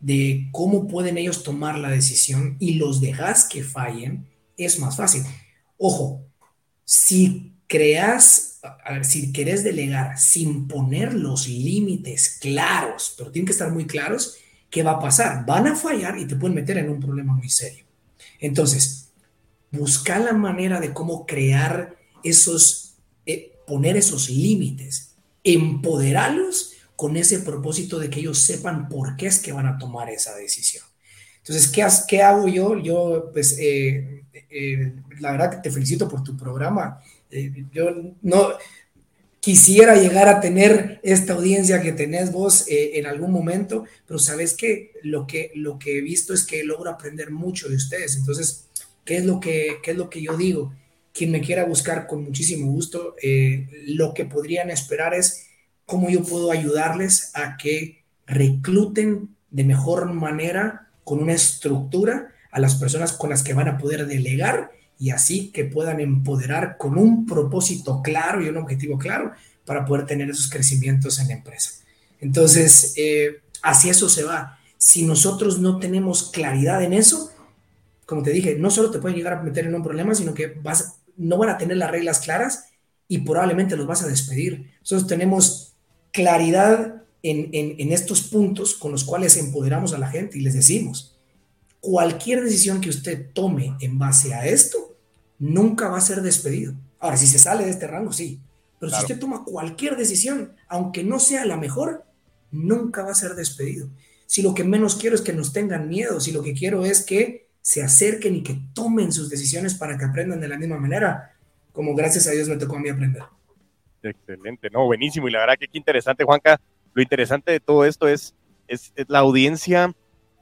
Speaker 2: de cómo pueden ellos tomar la decisión y los dejas que fallen, es más fácil. Ojo, si creas, si querés delegar sin poner los límites claros, pero tienen que estar muy claros, ¿qué va a pasar? Van a fallar y te pueden meter en un problema muy serio. Entonces, busca la manera de cómo crear esos, eh, poner esos límites, empoderarlos con ese propósito de que ellos sepan por qué es que van a tomar esa decisión. Entonces, ¿qué, qué hago yo? Yo, pues, eh, eh, la verdad que te felicito por tu programa. Eh, yo no quisiera llegar a tener esta audiencia que tenés vos en algún momento, pero sabes que lo, que lo que he visto es que logro aprender mucho de ustedes. Entonces, ¿qué es lo que, qué es lo que yo digo? Quien me quiera buscar con muchísimo gusto, lo que podrían esperar es cómo yo puedo ayudarles a que recluten de mejor manera, con una estructura, a las personas con las que van a poder delegar y así que puedan empoderar con un propósito claro y un objetivo claro para poder tener esos crecimientos en la empresa. Entonces, eh, así eso se va. Si nosotros no tenemos claridad en eso, como te dije, no solo te pueden llegar a meter en un problema, sino que vas, no van a tener las reglas claras y probablemente los vas a despedir. Nosotros tenemos claridad en, en, estos puntos con los cuales empoderamos a la gente y les decimos, cualquier decisión que usted tome en base a esto, nunca va a ser despedido. Ahora, si se sale de este rango, sí. Pero si usted toma cualquier decisión, aunque no sea la mejor, nunca va a ser despedido. Si lo que menos quiero es que nos tengan miedo, si lo que quiero es que se acerquen y que tomen sus decisiones para que aprendan de la misma manera, como gracias a Dios me tocó a mí aprender.
Speaker 1: Excelente, no, buenísimo. Y la verdad que qué interesante, Juanca. Lo interesante de todo esto es, es, la audiencia,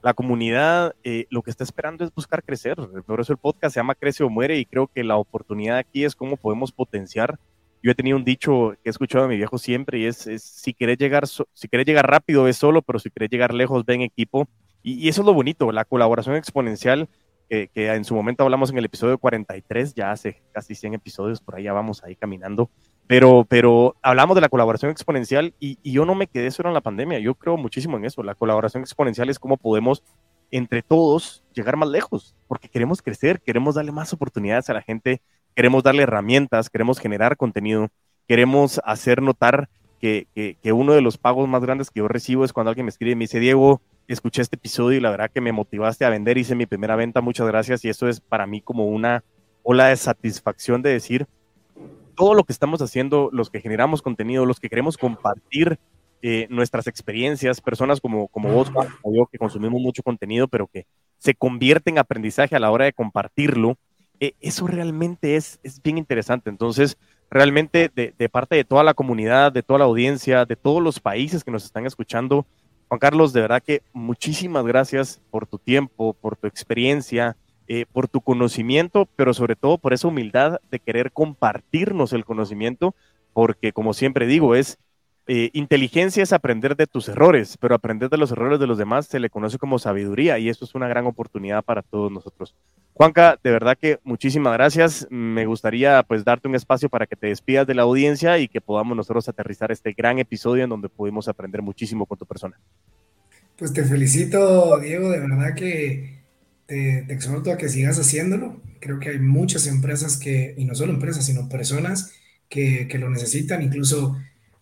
Speaker 1: la comunidad, eh, lo que está esperando es buscar crecer. Por eso el podcast se llama Crece o Muere y creo que la oportunidad aquí es cómo podemos potenciar. Yo he tenido un dicho que he escuchado de mi viejo siempre y es, si querés llegar, si querés llegar rápido, ve solo, pero si querés llegar lejos, ven equipo. Y, y eso es lo bonito, la colaboración exponencial que, en su momento hablamos en el episodio 43, ya hace casi 100 episodios, por ahí ya vamos ahí caminando, pero, pero hablamos de la colaboración exponencial y, yo no me quedé solo en la pandemia, yo creo muchísimo en eso, la colaboración exponencial es cómo podemos entre todos llegar más lejos, porque queremos crecer, queremos darle más oportunidades a la gente, queremos darle herramientas, queremos generar contenido, queremos hacer notar que, que, que uno de los pagos más grandes que yo recibo es cuando alguien me escribe y me dice, Diego, escuché este episodio y la verdad que me motivaste a vender, hice mi primera venta, muchas gracias y eso es para mí como una ola de satisfacción de decir, todo lo que estamos haciendo, los que generamos contenido, los que queremos compartir eh, nuestras experiencias, personas como, como vos, como yo, que consumimos mucho contenido, pero que se convierte en aprendizaje a la hora de compartirlo, eh, eso realmente es, es bien interesante. Entonces, realmente de, de parte de toda la comunidad, de toda la audiencia, de todos los países que nos están escuchando, Juan Carlos, de verdad que muchísimas gracias por tu tiempo, por tu experiencia, eh, por tu conocimiento, pero sobre todo por esa humildad de querer compartirnos el conocimiento, porque como siempre digo, es eh, inteligencia es aprender de tus errores, pero aprender de los errores de los demás se le conoce como sabiduría y eso es una gran oportunidad para todos nosotros. Juanca, de verdad que muchísimas gracias. Me gustaría pues darte un espacio para que te despidas de la audiencia y que podamos nosotros aterrizar este gran episodio en donde pudimos aprender muchísimo con tu persona.
Speaker 2: Pues te felicito, Diego, de verdad que te, exhorto a que sigas haciéndolo. Creo que hay muchas empresas que, y no solo empresas, sino personas que, que lo necesitan, incluso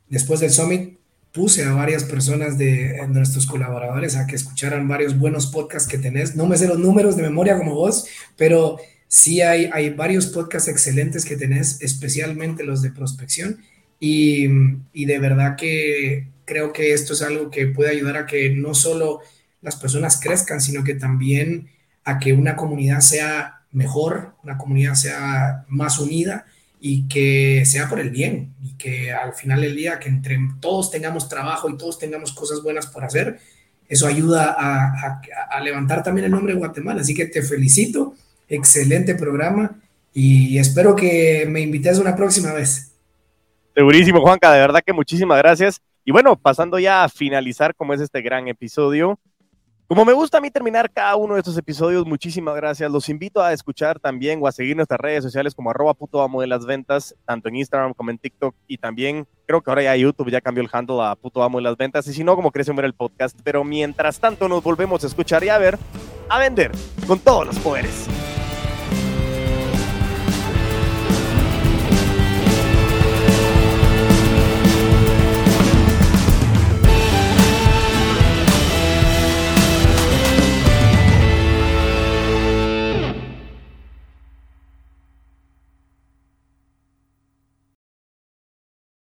Speaker 2: después del summit puse a varias personas de nuestros colaboradores a que escucharan varios buenos podcasts que tenés. No me sé los números de memoria como vos, pero sí hay, hay varios podcasts excelentes que tenés, especialmente los de prospección. Y, y de verdad que creo que esto es algo que puede ayudar a que no solo las personas crezcan, sino que también a que una comunidad sea mejor, una comunidad sea más unida y que sea por el bien y que al final del día que entre todos tengamos trabajo y todos tengamos cosas buenas por hacer, eso ayuda a, levantar también el nombre de Guatemala. Así que te felicito, excelente programa y espero que me invites una próxima vez.
Speaker 1: Segurísimo, Juanca, de verdad que muchísimas gracias. Y bueno, pasando ya a finalizar como es este gran episodio, como me gusta a mí terminar cada uno de estos episodios, muchísimas gracias. Los invito a escuchar también o a seguir nuestras redes sociales como arroba puto amo de las ventas, tanto en Instagram como en TikTok y también creo que ahora ya YouTube ya cambió el handle a puto amo de las ventas y si no, como crece ver el podcast. Pero mientras tanto nos volvemos a escuchar y a ver, a vender con todos los poderes.